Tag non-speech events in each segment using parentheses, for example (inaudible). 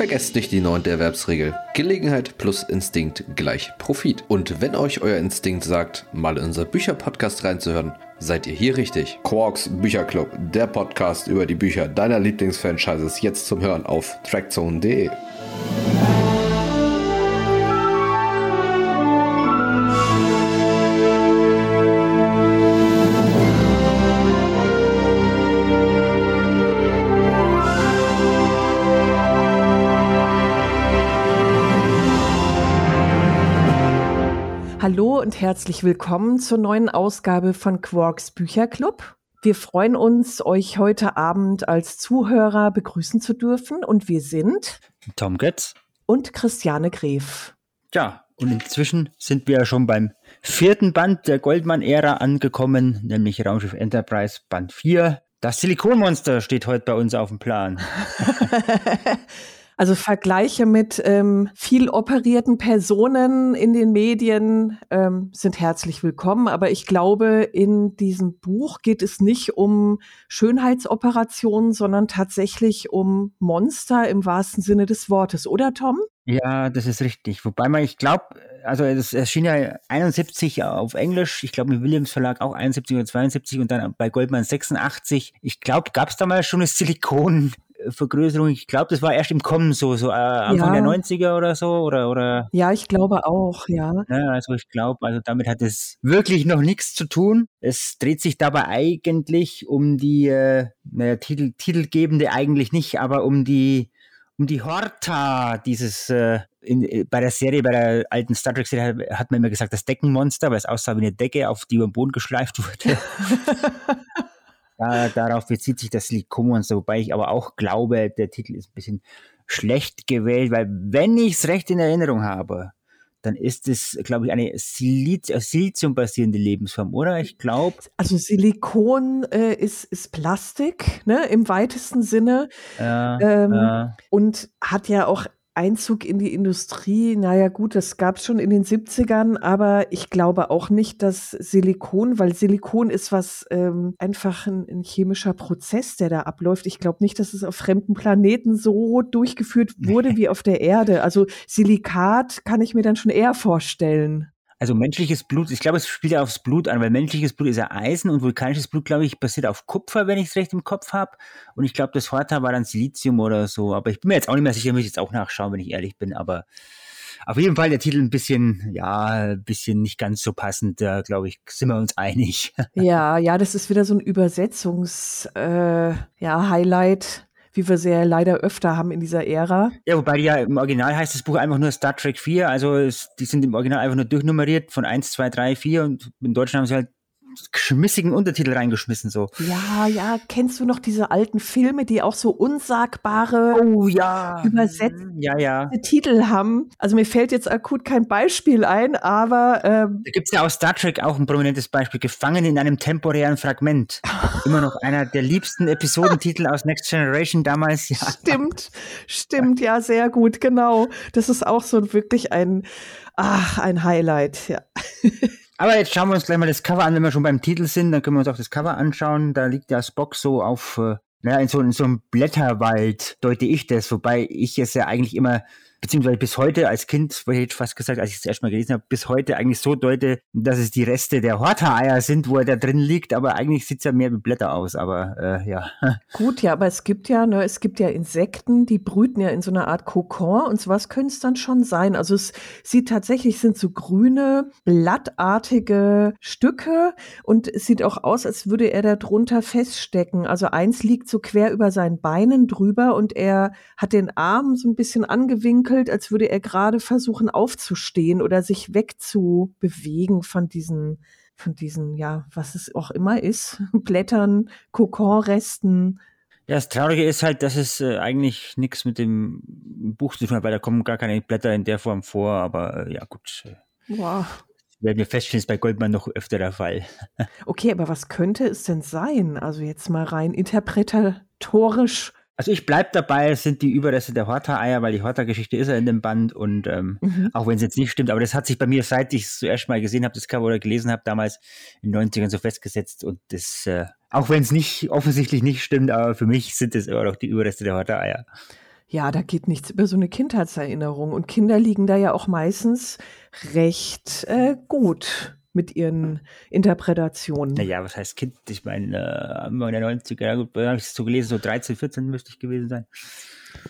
Vergesst nicht die neunte Erwerbsregel. Gelegenheit plus Instinkt gleich Profit. Und wenn euch euer Instinkt sagt, mal in unser Bücherpodcast reinzuhören, seid ihr hier richtig. Quarks Bücherclub, der Podcast über die Bücher deiner Lieblingsfranchises, jetzt zum Hören auf trackzone.de. Hallo und herzlich willkommen zur neuen Ausgabe von Quarks Bücherclub. Wir freuen uns, euch heute Abend als Zuhörer begrüßen zu dürfen und wir sind Tom Götz und Christiane Gref. Ja, und inzwischen sind wir schon beim vierten Band der Goldman-Ära angekommen, nämlich Raumschiff Enterprise Band 4. Das Silikonmonster steht heute bei uns auf dem Plan. (laughs) Also Vergleiche mit ähm, viel operierten Personen in den Medien ähm, sind herzlich willkommen. Aber ich glaube, in diesem Buch geht es nicht um Schönheitsoperationen, sondern tatsächlich um Monster im wahrsten Sinne des Wortes, oder Tom? Ja, das ist richtig. Wobei man, ich glaube, also es erschien ja 71 auf Englisch, ich glaube mit Williams Verlag auch 71 oder 72 und dann bei Goldman 86. Ich glaube, gab es damals schon eine Silikon Vergrößerung. Ich glaube, das war erst im Kommen so, so äh, Anfang ja. der 90er oder so, oder, oder? Ja, ich glaube auch, ja. ja also ich glaube, also damit hat es wirklich noch nichts zu tun. Es dreht sich dabei eigentlich um die, äh, naja, Titel, Titelgebende eigentlich nicht, aber um die, um die Horta, dieses, äh, in, bei der Serie, bei der alten Star Trek Serie hat man immer gesagt, das Deckenmonster, weil es aussah wie eine Decke, auf die über den Boden geschleift wurde. (laughs) (laughs) Da, darauf bezieht sich das Silikonmonster, wobei ich aber auch glaube, der Titel ist ein bisschen schlecht gewählt, weil wenn ich es recht in Erinnerung habe, dann ist es, glaube ich, eine Silizium-basierende Lebensform, oder? Ich glaube. Also Silikon äh, ist, ist Plastik, ne, im weitesten Sinne. Ja, ähm, ja. Und hat ja auch Einzug in die Industrie, naja gut, das gab es schon in den 70ern, aber ich glaube auch nicht, dass Silikon, weil Silikon ist was ähm, einfach ein, ein, chemischer Prozess, der da abläuft. Ich glaube nicht, dass es auf fremden Planeten so durchgeführt wurde wie auf der Erde. Also Silikat kann ich mir dann schon eher vorstellen. Also menschliches Blut, ich glaube, es spielt ja aufs Blut an, weil menschliches Blut ist ja Eisen und vulkanisches Blut, glaube ich, basiert auf Kupfer, wenn ich es recht im Kopf habe. Und ich glaube, das Horta war dann Silizium oder so. Aber ich bin mir jetzt auch nicht mehr sicher, muss ich jetzt auch nachschauen, wenn ich ehrlich bin. Aber auf jeden Fall der Titel ein bisschen, ja, ein bisschen nicht ganz so passend. Da, glaube ich, sind wir uns einig. (laughs) Ja, ja, das ist wieder so ein Übersetzungs-Highlight. Äh, ja, Highlight wie wir sehr leider öfter haben in dieser Ära. Ja, wobei ja im Original heißt das Buch einfach nur Star Trek 4, also es, die sind im Original einfach nur durchnummeriert von 1, 2, 3, 4 und in Deutschland haben sie halt schmissigen Untertitel reingeschmissen so. Ja, ja, kennst du noch diese alten Filme, die auch so unsagbare oh, ja. übersetzte ja, ja. Titel haben? Also mir fällt jetzt akut kein Beispiel ein, aber ähm, da gibt es ja aus Star Trek auch ein prominentes Beispiel, Gefangen in einem temporären Fragment. Immer noch einer der liebsten Episodentitel aus Next Generation damals. Ja. (laughs) Stimmt, stimmt, ja, sehr gut, genau. Das ist auch so wirklich ein, ach, ein Highlight, ja. (laughs) Aber jetzt schauen wir uns gleich mal das Cover an, wenn wir schon beim Titel sind, dann können wir uns auch das Cover anschauen. Da liegt der Spock so auf, äh, naja, in so, in so einem Blätterwald, deute ich das, wobei ich es ja eigentlich immer beziehungsweise bis heute als Kind, wo ich jetzt fast gesagt, als ich es erst mal gelesen habe, bis heute eigentlich so deute, dass es die Reste der Horta-Eier sind, wo er da drin liegt, aber eigentlich sieht es ja mehr wie Blätter aus, aber äh, ja. (laughs) Gut, ja, aber es gibt ja, ne, es gibt ja Insekten, die brüten ja in so einer Art Kokon und sowas könnte es dann schon sein. Also es sieht tatsächlich, sind so grüne, blattartige Stücke und es sieht auch aus, als würde er da drunter feststecken. Also eins liegt so quer über seinen Beinen drüber und er hat den Arm so ein bisschen angewinkelt gewackelt, als würde er gerade versuchen aufzustehen oder sich wegzubewegen von diesen, von diesen, ja, was es auch immer ist, (laughs) Blättern, Kokonresten. Ja, das Traurige ist halt, dass es äh, eigentlich nichts mit dem Buch zu tun hat, weil da kommen gar keine Blätter in der Form vor, aber äh, ja, gut. Wow. Werden wir feststellen, ist bei Goldman noch öfter der Fall. (laughs) okay, aber was könnte es denn sein? Also jetzt mal rein interpretatorisch Also ich bleib dabei, es sind die Überreste der Horta-Eier, weil die Horta-Geschichte ist ja in dem Band und ähm, mhm. auch wenn es jetzt nicht stimmt, aber das hat sich bei mir, seit ich es zuerst mal gesehen habe, das Cover oder gelesen habe, damals in den 90ern so festgesetzt und das, äh, auch wenn es nicht offensichtlich nicht stimmt, aber für mich sind es immer noch die Überreste der Horta-Eier. Ja, da geht nichts über so eine Kindheitserinnerung und Kinder liegen da ja auch meistens recht äh, gut mit ihren Interpretationen. Naja, was heißt Kind? Ich meine, äh, in der 90er, ja gut, habe ich es so gelesen, so 13, 14 müsste ich gewesen sein.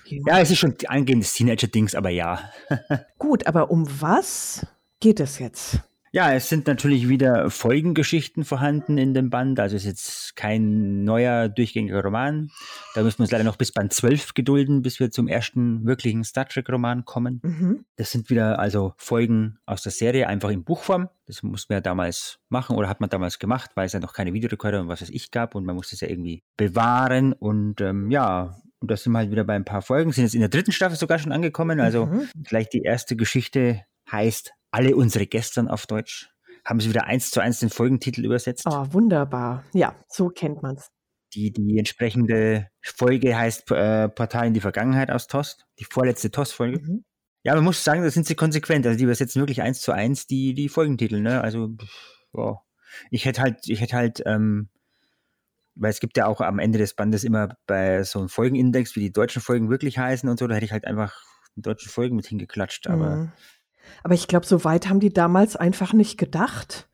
Ja, ja es ist schon angehendes Teenager-Dings, aber ja. (laughs) gut, aber um was geht es jetzt? Ja, es sind natürlich wieder Folgengeschichten vorhanden in dem Band. Also es ist jetzt kein neuer durchgängiger Roman. Da müssen wir uns leider noch bis Band 12 gedulden, bis wir zum ersten wirklichen Star Trek-Roman kommen. Mhm. Das sind wieder also Folgen aus der Serie, einfach in Buchform. Das mussten wir ja damals machen oder hat man damals gemacht, weil es ja noch keine Videorekorder und was es ich gab und man musste es ja irgendwie bewahren. Und ähm, ja, und da sind wir halt wieder bei ein paar Folgen. Sind jetzt in der dritten Staffel sogar schon angekommen. Also mhm. gleich die erste Geschichte heißt alle unsere Gestern auf Deutsch. Haben sie wieder eins zu eins den Folgentitel übersetzt. Oh, wunderbar. Ja, so kennt man's. Die, die entsprechende Folge heißt äh, Portal in die Vergangenheit aus Tost. Die vorletzte Tost-Folge. Mhm. Ja, man muss sagen, da sind sie konsequent. Also die übersetzen wirklich eins zu eins die, die Folgentitel, ne? Also, wow. Ich hätte halt, ich hätte halt, ähm, weil es gibt ja auch am Ende des Bandes immer bei so einem Folgenindex, wie die deutschen Folgen wirklich heißen und so, da hätte ich halt einfach die deutschen Folgen mit hingeklatscht, aber mhm. Aber ich glaube, so weit haben die damals einfach nicht gedacht.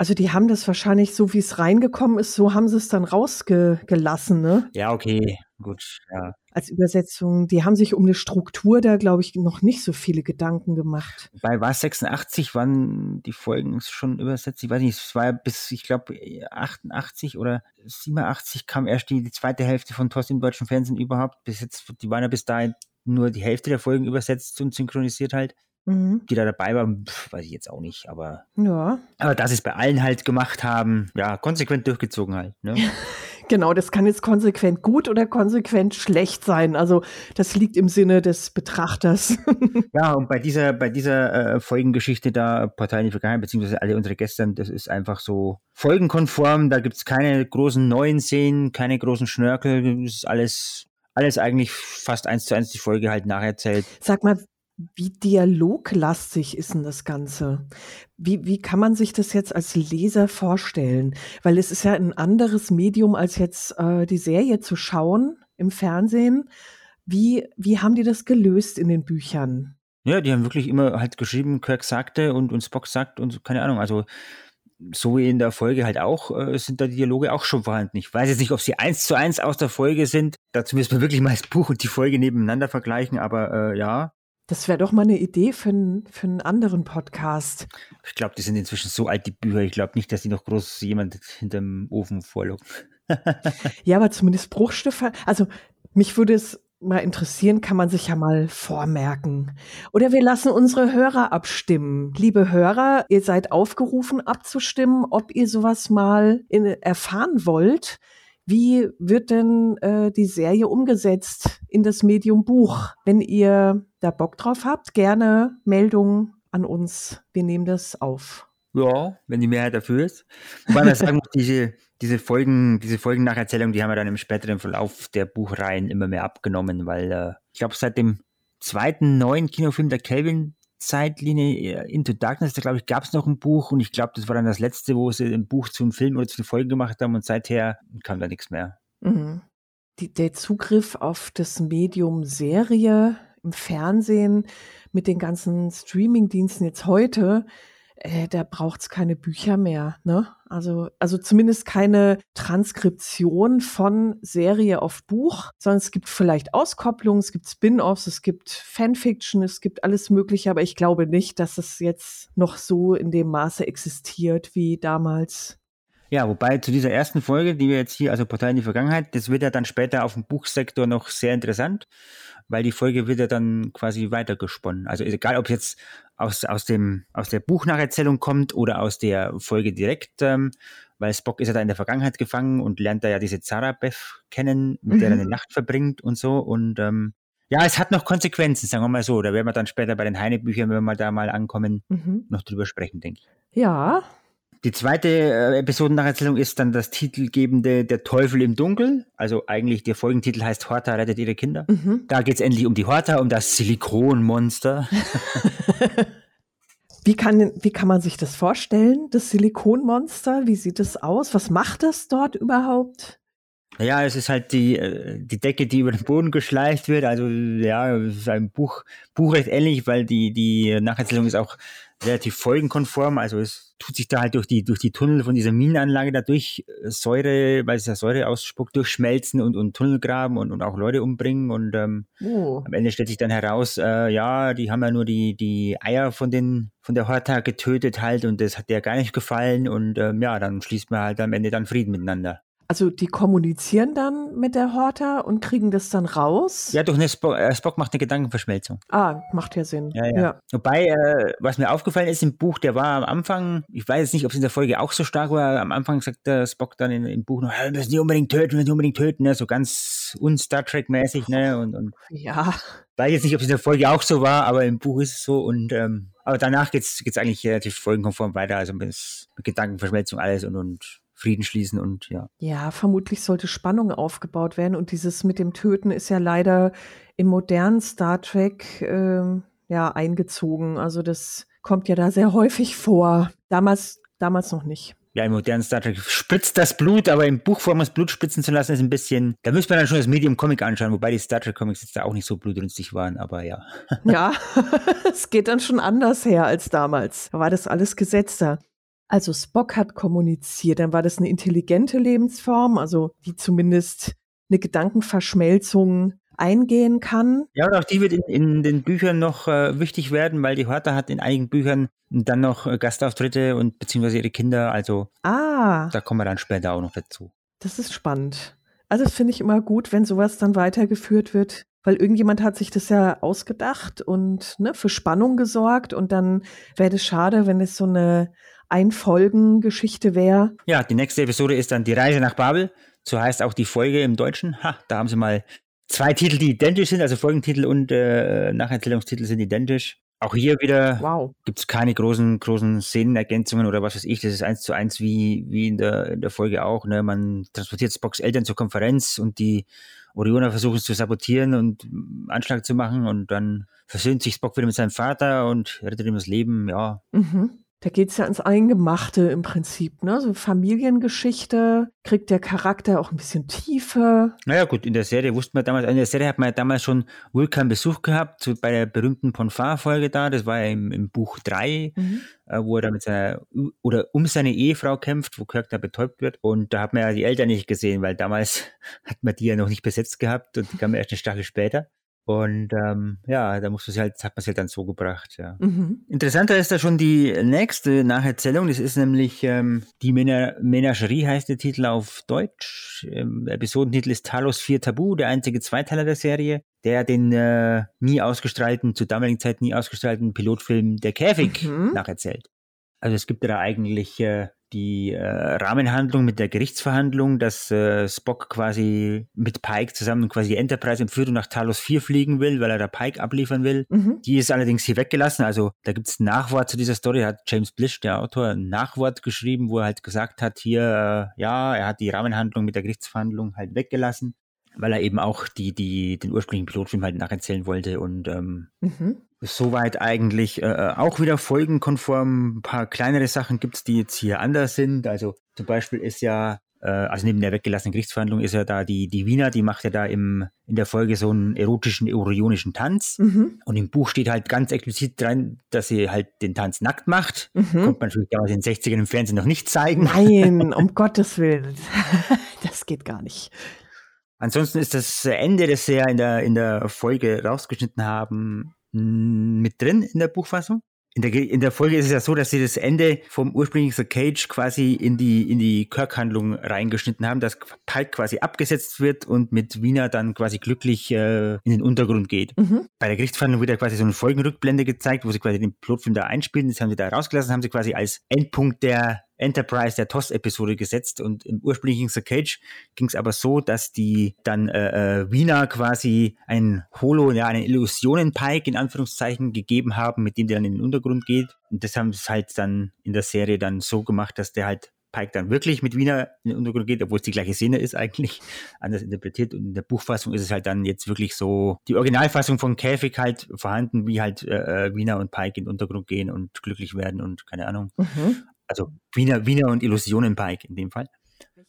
Also die haben das wahrscheinlich so, wie es reingekommen ist, so haben sie es dann rausgelassen, ne? Ja, okay, gut, ja. Als Übersetzung, die haben sich um eine Struktur da, glaube ich, noch nicht so viele Gedanken gemacht. Bei war 86 waren die Folgen schon übersetzt. Ich weiß nicht, es war bis, ich glaube, 88 oder 87 kam erst die, die zweite Hälfte von Toss im deutschen Fernsehen überhaupt. Bis jetzt, die waren ja bis dahin nur die Hälfte der Folgen übersetzt und synchronisiert halt. Mhm. Die da dabei waren, pf, weiß ich jetzt auch nicht, aber. Ja. Aber dass sie es bei allen halt gemacht haben, ja, konsequent durchgezogen halt. Ne? (laughs) genau, das kann jetzt konsequent gut oder konsequent schlecht sein. Also das liegt im Sinne des Betrachters. (laughs) ja, und bei dieser, bei dieser äh, Folgengeschichte da, Partei in die Vergangenheit, beziehungsweise alle unsere Gestern, das ist einfach so folgenkonform. Da gibt es keine großen neuen Szenen, keine großen Schnörkel. Das ist alles alles eigentlich fast eins zu eins die Folge halt nacherzählt. Sag mal, wie dialoglastig ist denn das Ganze? Wie, wie kann man sich das jetzt als Leser vorstellen? Weil es ist ja ein anderes Medium, als jetzt äh, die Serie zu schauen im Fernsehen. Wie, wie haben die das gelöst in den Büchern? Ja, die haben wirklich immer halt geschrieben, Kirk sagte und, und Spock sagt und keine Ahnung. Also so wie in der Folge halt auch, äh, sind da die Dialoge auch schon vorhanden. Ich weiß jetzt nicht, ob sie eins zu eins aus der Folge sind. Dazu müssen wir wirklich mal das Buch und die Folge nebeneinander vergleichen, aber äh, ja, das wäre doch mal eine Idee für, ein, für einen anderen Podcast. Ich glaube, die sind inzwischen so alt, die Bücher. Ich glaube nicht, dass die noch groß jemand hinterm Ofen vorlocken. (laughs) ja, aber zumindest Bruchstücke. Also, mich würde es mal interessieren, kann man sich ja mal vormerken. Oder wir lassen unsere Hörer abstimmen. Liebe Hörer, ihr seid aufgerufen abzustimmen, ob ihr sowas mal in, erfahren wollt. Wie wird denn äh, die Serie umgesetzt in das Medium Buch? Wenn ihr da Bock drauf habt, gerne Meldungen an uns. Wir nehmen das auf. Ja, wenn die Mehrheit dafür ist. Wobei man sagen muss, diese, diese Folgen, diese Folgennacherzählung, die haben wir dann im späteren Verlauf der Buchreihen immer mehr abgenommen, weil äh, ich glaube, seit dem zweiten neuen Kinofilm der Kelvin Zeitlinie äh, Into Darkness, da glaube ich, gab es noch ein Buch und ich glaube, das war dann das letzte, wo sie ein Buch zum Film oder zu den Folgen gemacht haben und seither kam da nichts mehr. Mhm. Die, der Zugriff auf das Medium Serie im Fernsehen mit den ganzen Streaming-Diensten jetzt heute, äh, da braucht es keine Bücher mehr. Ne? Also, also zumindest keine Transkription von Serie auf Buch, sondern es gibt vielleicht Auskopplungen, es gibt Spin-offs, es gibt Fanfiction, es gibt alles Mögliche, aber ich glaube nicht, dass es jetzt noch so in dem Maße existiert wie damals. Ja, wobei zu dieser ersten Folge, die wir jetzt hier, also Portal in die Vergangenheit, das wird ja dann später auf dem Buchsektor noch sehr interessant, weil die Folge wird ja dann quasi weitergesponnen. Also egal, ob jetzt aus, aus, dem, aus der Buchnacherzählung kommt oder aus der Folge direkt, ähm, weil Spock ist ja da in der Vergangenheit gefangen und lernt da ja diese Zara Beth kennen, mit mhm. der er eine Nacht verbringt und so. Und ähm, ja, es hat noch Konsequenzen, sagen wir mal so. Da werden wir dann später bei den Heine-Büchern, wenn wir mal da mal ankommen, mhm. noch drüber sprechen, denke ich. Ja, Die zweite äh, Episodennacherzählung ist dann das titelgebende Der Teufel im Dunkel. Also eigentlich der Folgentitel heißt Horta rettet ihre Kinder. Mhm. Da geht es endlich um die Horta, um das Silikonmonster. (laughs) Wie kann, wie kann man sich das vorstellen, das Silikonmonster? Wie sieht es aus? Was macht es dort überhaupt? Ja, es ist halt die, äh, die Decke, die über den Boden geschleift wird. Also ja, es ist ein Buch, Buch recht ähnlich, weil die, die Nacherzählung ist auch relativ folgenkonform. Also es tut sich da halt durch die, durch die Tunnel von dieser Minenanlage dadurch äh, Säure, weil es ja Säure ausspuckt, durchschmelzen und, und Tunnel graben und, und auch Leute umbringen. Und ähm, Oh. am Ende stellt sich dann heraus, äh, ja, die haben ja nur die, die Eier von den von der Horta getötet halt und das hat der gar nicht gefallen und ähm, ja, dann schließt man halt am Ende dann Frieden miteinander. Also die kommunizieren dann mit der Horta und kriegen das dann raus? Ja, durch eine Spock, äh, Spock macht eine Gedankenverschmelzung. Ah, macht ja Sinn. Ja, ja. Wobei, äh, was mir aufgefallen ist im Buch, der war am Anfang, ich weiß jetzt nicht, ob es in der Folge auch so stark war, am Anfang sagt der Spock dann in, im Buch noch, "Ja, wir müssen die unbedingt töten, wir müssen die unbedingt töten, ne? so ganz un-Star Trek-mäßig, ne, und, und Ja. weiß jetzt nicht, ob es in der Folge auch so war, aber im Buch ist es so und, ähm, aber danach geht's geht's eigentlich relativ folgenkonform weiter, also mit, mit Gedankenverschmelzung alles und, und Frieden schließen und ja. Ja, vermutlich sollte Spannung aufgebaut werden und dieses mit dem Töten ist ja leider im modernen Star Trek ähm, ja eingezogen. Also das kommt ja da sehr häufig vor. Damals, damals noch nicht. Ja, im modernen Star Trek spritzt das Blut, aber im Buchform das Blut spritzen zu lassen, ist ein bisschen, da müsste man dann schon das Medium Comic anschauen, wobei die Star Trek Comics jetzt da auch nicht so blutrünstig waren, aber ja. Ja, (laughs) es geht dann schon anders her als damals. Da war das alles gesetzter. Also Spock hat kommuniziert, dann war das eine intelligente Lebensform, also die zumindest eine Gedankenverschmelzung eingehen kann. Ja, und auch die wird in, in den Büchern noch äh, wichtig werden, weil die Horta hat in einigen Büchern dann noch äh, Gastauftritte und beziehungsweise ihre Kinder, also Ah, da kommen wir dann später auch noch dazu. das ist spannend. Also das finde ich immer gut, wenn sowas dann weitergeführt wird, weil irgendjemand hat sich das ja ausgedacht und ne, für Spannung gesorgt und dann wäre es schade, wenn es so eine Einfolgengeschichte wäre. Ja, die nächste Episode ist dann die Reise nach Babel. So heißt auch die Folge im Deutschen. Ha, da haben sie mal zwei Titel, die identisch sind, also Folgentitel und äh, Nacherzählungstitel sind identisch. Auch hier wieder Wow. gibt es keine großen, großen Szenenergänzungen oder was weiß ich. Das ist eins zu eins wie, wie in, der, in der Folge auch. Ne? Man transportiert Spocks Eltern zur Konferenz und die Orioner versuchen es zu sabotieren und mm, Anschlag zu machen und dann versöhnt sich Spock wieder mit seinem Vater und rettet ihm das Leben. Ja, Mhm. Da geht's ja ins Eingemachte im Prinzip, ne? So Familiengeschichte, kriegt der Charakter auch ein bisschen Tiefe. Naja, gut, in der Serie wusste man damals, in der Serie hat man ja damals schon Vulkan Besuch gehabt, so bei der berühmten Ponfar-Folge da, das war ja im, im Buch 3, äh, wo er da mit seiner, oder um seine Ehefrau kämpft, wo Kirk da betäubt wird. Und da hat man ja die Eltern nicht gesehen, weil damals (laughs) hat man die ja noch nicht besetzt gehabt und die kamen erst eine Staffel später. Und ähm, ja, da musste sie halt, hat man sie halt dann so gebracht, ja. Mhm. Interessanter ist da schon die nächste Nacherzählung. Das ist nämlich ähm, die Mena Menagerie, heißt der Titel auf Deutsch. Ähm, der Episodentitel ist Talos 4 Tabu, der einzige Zweiteiler der Serie, der den äh, nie ausgestrahlten, zur damaligen Zeit nie ausgestrahlten Pilotfilm Der Käfig Mhm. nacherzählt. Also es gibt da eigentlich äh, die äh, Rahmenhandlung mit der Gerichtsverhandlung, dass äh, Spock quasi mit Pike zusammen quasi Enterprise entführt und nach Talos 4 fliegen will, weil er da Pike abliefern will. Mhm. Die ist allerdings hier weggelassen. Also da gibt es ein Nachwort zu dieser Story. Hat James Blish, der Autor, ein Nachwort geschrieben, wo er halt gesagt hat, hier, äh, ja, er hat die Rahmenhandlung mit der Gerichtsverhandlung halt weggelassen, weil er eben auch die, die, den ursprünglichen Pilotfilm halt nacherzählen wollte und ähm, Mhm. Soweit eigentlich äh, auch wieder folgenkonform. Ein paar kleinere Sachen gibt's, die jetzt hier anders sind. Also zum Beispiel ist ja, äh, also neben der weggelassenen Gerichtsverhandlung ist ja da die, die Wiener, die macht ja da im, in der Folge so einen erotischen, orionischen Tanz. Mhm. Und im Buch steht halt ganz explizit dran, dass sie halt den Tanz nackt macht. Mhm. Konnte man natürlich damals in den 60ern im Fernsehen noch nicht zeigen. Nein, (laughs) um Gottes Willen. (laughs) Das geht gar nicht. Ansonsten ist das Ende, das sie ja in der, in der Folge rausgeschnitten haben, mit drin in der Buchfassung. In der, in der Folge ist es ja so, dass sie das Ende vom ursprünglichen The Cage quasi in die, in die Kirk-Handlung reingeschnitten haben, dass Pike quasi abgesetzt wird und mit Wiener dann quasi glücklich äh, in den Untergrund geht. Mhm. Bei der Gerichtsverhandlung wird ja quasi so eine Folgenrückblende gezeigt, wo sie quasi den Pilotfilm da einspielen. Das haben sie da rausgelassen, haben sie quasi als Endpunkt der Enterprise der TOS-Episode gesetzt und im ursprünglichen The Cage ging es aber so, dass die dann äh, äh, Wiener quasi ein Holo, ja, einen Illusionenpike in Anführungszeichen gegeben haben, mit dem der dann in den Untergrund geht. Und das haben sie halt dann in der Serie dann so gemacht, dass der halt Pike dann wirklich mit Wiener in den Untergrund geht, obwohl es die gleiche Szene ist eigentlich, (laughs) anders interpretiert. Und in der Buchfassung ist es halt dann jetzt wirklich so, die Originalfassung von Käfig halt vorhanden, wie halt äh, äh Wiener und Pike in den Untergrund gehen und glücklich werden und keine Ahnung. Mhm. Also Wiener, Wiener und Illusionen Pike in dem Fall.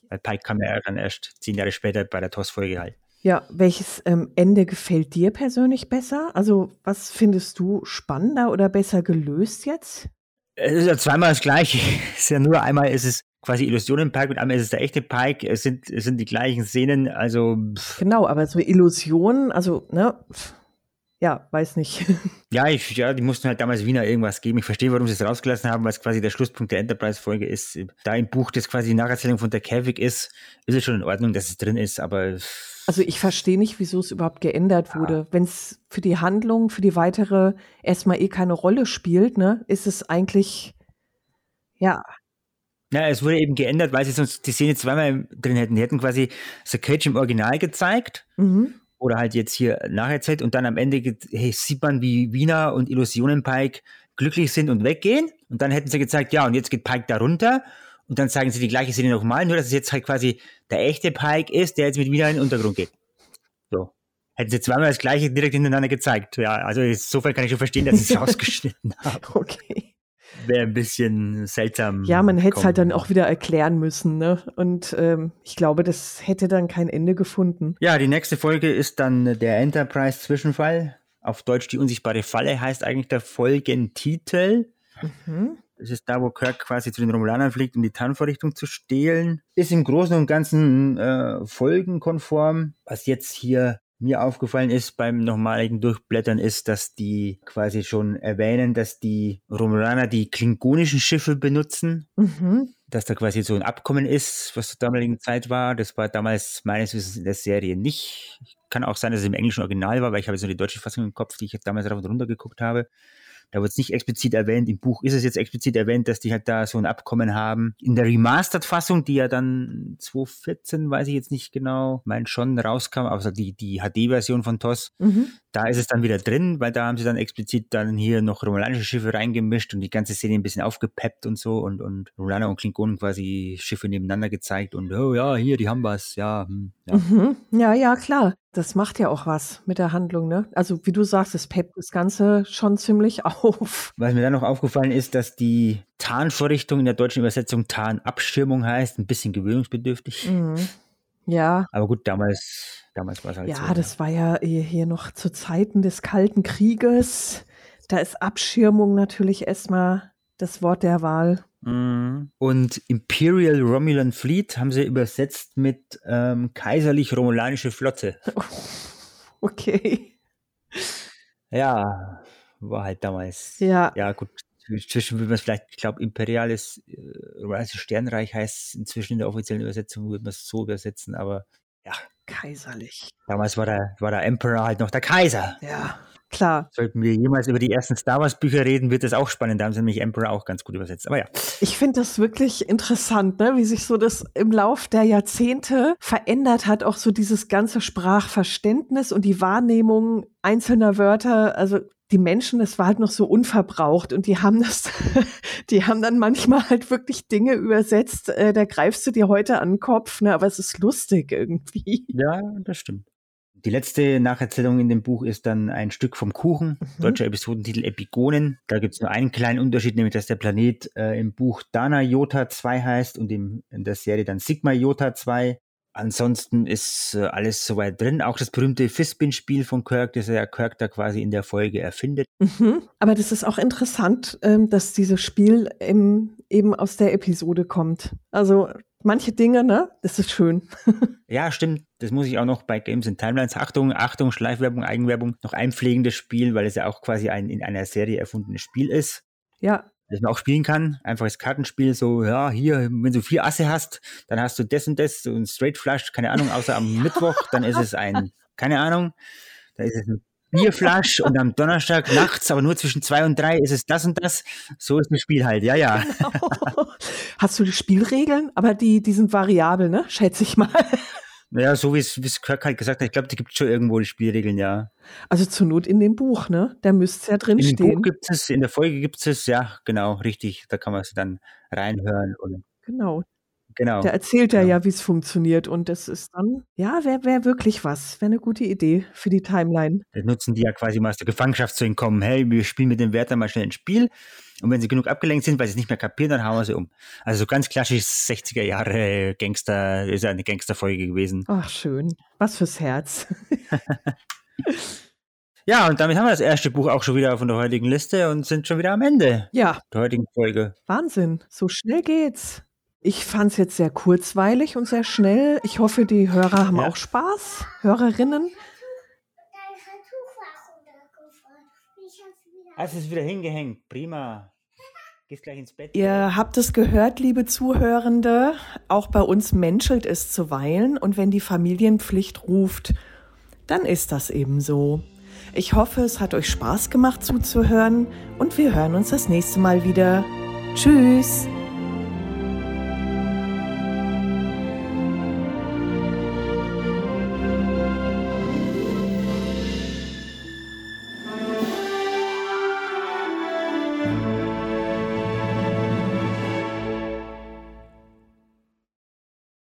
Weil Pike kam ja dann erst zehn Jahre später bei der TOS-Folge halt. Ja, welches ähm, Ende gefällt dir persönlich besser? Also, was findest du spannender oder besser gelöst jetzt? Es ist ja zweimal das gleiche. (laughs) Es ist ja nur einmal ist es quasi Illusionen-Pike und einmal ist es der echte Pike. Es sind, es sind die gleichen Szenen, also. Pff. Genau, aber so Illusionen, also, ne, ja, weiß nicht. (laughs) Ja, ich, ja, die mussten halt damals Wiener irgendwas geben. Ich verstehe, warum sie es rausgelassen haben, weil es quasi der Schlusspunkt der Enterprise-Folge ist. Da im Buch das quasi die Nacherzählung von der Kevik ist, ist es schon in Ordnung, dass es drin ist, aber. Also ich verstehe nicht, wieso es überhaupt geändert ja. wurde. Wenn es für die Handlung, für die weitere erstmal eh keine Rolle spielt, ne, ist es eigentlich, ja, ja, es wurde eben geändert, weil sie sonst die Szene zweimal drin hätten. Die hätten quasi The Cage im Original gezeigt mhm. Oder halt jetzt hier nacherzählt und dann am Ende hey, sieht man, wie Wiener und Illusionen Pike glücklich sind und weggehen. Und dann hätten sie gezeigt, ja, und jetzt geht Pike da runter. Und dann zeigen sie die gleiche Szene nochmal, nur dass es jetzt halt quasi der echte Pike ist, der jetzt mit Wiener in den Untergrund geht. So. Hätten sie zweimal das gleiche direkt hintereinander gezeigt. Ja, also insofern kann ich schon verstehen, dass sie es (laughs) rausgeschnitten haben. Okay wäre ein bisschen seltsam. Ja, man hätte es halt dann auch wieder erklären müssen, ne? Und ähm, ich glaube, das hätte dann kein Ende gefunden. Ja, die nächste Folge ist dann der Enterprise-Zwischenfall. Auf Deutsch die unsichtbare Falle heißt eigentlich der Folgentitel. Mhm. Das ist da, wo Kirk quasi zu den Romulanern fliegt, um die Tarnvorrichtung zu stehlen. Ist im Großen und Ganzen äh, folgenkonform. Was jetzt hier mir aufgefallen ist beim nochmaligen Durchblättern ist, dass die quasi schon erwähnen, dass die Romulaner die klingonischen Schiffe benutzen. Mhm. Dass da quasi so ein Abkommen ist, was zur damaligen Zeit war. Das war damals meines Wissens in der Serie nicht. Kann auch sein, dass es im englischen Original war, weil ich habe jetzt nur die deutsche Fassung im Kopf, die ich damals rauf und runter geguckt habe. Da wird es nicht explizit erwähnt. Im Buch ist es jetzt explizit erwähnt, dass die halt da so ein Abkommen haben. In der Remastered-Fassung, die ja dann 2014, weiß ich jetzt nicht genau, mein schon rauskam, also die, die HD-Version von TOS, mhm. Da ist es dann wieder drin, weil da haben sie dann explizit dann hier noch romulanische Schiffe reingemischt und die ganze Szene ein bisschen aufgepeppt und so und, und Romulaner und Klingonen quasi Schiffe nebeneinander gezeigt und oh ja, hier, die haben was, ja. Hm, ja. Mhm. ja, ja, klar. Das macht ja auch was mit der Handlung, ne? Also wie du sagst, es peppt das Ganze schon ziemlich (laughs) auf. Was mir dann noch aufgefallen ist, dass die Tarnvorrichtung in der deutschen Übersetzung Tarnabschirmung heißt, ein bisschen gewöhnungsbedürftig. Mhm. Ja. Aber gut, damals, damals war es halt ja, so. Ja, das war ja hier noch zu Zeiten des Kalten Krieges. Da ist Abschirmung natürlich erstmal das Wort der Wahl. Mhm. Und Imperial Romulan Fleet haben sie übersetzt mit ähm, kaiserlich-romulanische Flotte. (laughs) Okay. Ja, war halt damals. Ja. Ja, gut. Inzwischen würde man es vielleicht, ich glaube, imperiales äh, Sternreich heißt inzwischen in der offiziellen Übersetzung, würde man es so übersetzen, aber ja. Kaiserlich. Damals war der, war der Emperor halt noch der Kaiser. Ja. Klar. Sollten wir jemals über die ersten Star Wars Bücher reden, wird das auch spannend. Da haben sie nämlich Emperor auch ganz gut übersetzt. Aber ja. Ich finde das wirklich interessant, ne? wie sich so das im Lauf der Jahrzehnte verändert hat. Auch so dieses ganze Sprachverständnis und die Wahrnehmung einzelner Wörter. Also die Menschen, das war halt noch so unverbraucht und die haben das, (laughs) die haben dann manchmal halt wirklich Dinge übersetzt, äh, da greifst du dir heute an den Kopf, ne? aber es ist lustig irgendwie. Ja, das stimmt. Die letzte Nacherzählung in dem Buch ist dann ein Stück vom Kuchen, mhm. deutscher Episodentitel Epigonen. Da gibt es nur einen kleinen Unterschied, nämlich dass der Planet äh, im Buch Dana Jota 2 heißt und im, in der Serie dann Sigma Jota 2. Ansonsten ist äh, alles soweit drin. Auch das berühmte Fistbin-Spiel von Kirk, das er Kirk da quasi in der Folge erfindet. Mhm. Aber das ist auch interessant, ähm, dass dieses Spiel im, eben aus der Episode kommt. Also manche Dinge, ne? Das ist schön. (laughs) ja, stimmt. Das muss ich auch noch bei Games and Timelines. Achtung, Achtung, Schleifwerbung, Eigenwerbung, noch einpflegen das Spiel, weil es ja auch quasi ein in einer Serie erfundenes Spiel ist. Ja. Das man auch spielen kann. Einfaches Kartenspiel, so, ja, hier, wenn du vier Asse hast, dann hast du das und das, so ein Straight Flush, keine Ahnung, außer am Mittwoch, dann ist es ein, keine Ahnung, da ist es ein Bierflasch und am Donnerstag nachts, aber nur zwischen zwei und drei ist es das und das. So ist das Spiel halt, ja, ja. Genau. Hast du die Spielregeln? Aber die, die sind variabel, ne? Schätze ich mal. Naja, so wie es, es Kirk halt gesagt hat, ich glaube, die gibt schon irgendwo die Spielregeln, ja. Also zur Not in dem Buch, ne? Da müsste es ja drin In dem stehen. Buch gibt es, in der Folge gibt es, ja, genau, richtig. Da kann man es dann reinhören und Genau. Genau. Da erzählt er genau. ja, wie es funktioniert. Und das ist dann, ja, wäre wär wirklich was. Wäre eine gute Idee für die Timeline. Das nutzen die ja quasi mal aus der Gefangenschaft zu entkommen. Hey, wir spielen mit den Wärtern mal schnell ein Spiel. Und wenn sie genug abgelenkt sind, weil sie es nicht mehr kapieren, dann hauen wir sie um. Also so ganz klassisch 60er Jahre Gangster, ist ja eine Gangsterfolge gewesen. Ach, schön. Was fürs Herz. (laughs) Ja, und damit haben wir das erste Buch auch schon wieder von der heutigen Liste und sind schon wieder am Ende Ja, der heutigen Folge. Wahnsinn. So schnell geht's. Ich fand es jetzt sehr kurzweilig und sehr schnell. Ich hoffe, die Hörer haben Ja. auch Spaß. Hörerinnen. Es ist wieder hingehängt. Prima. Gehst gleich ins Bett. Ihr habt es gehört, liebe Zuhörende. Auch bei uns menschelt es zuweilen. Und wenn die Familienpflicht ruft, dann ist das eben so. Ich hoffe, es hat euch Spaß gemacht zuzuhören. Und wir hören uns das nächste Mal wieder. Tschüss.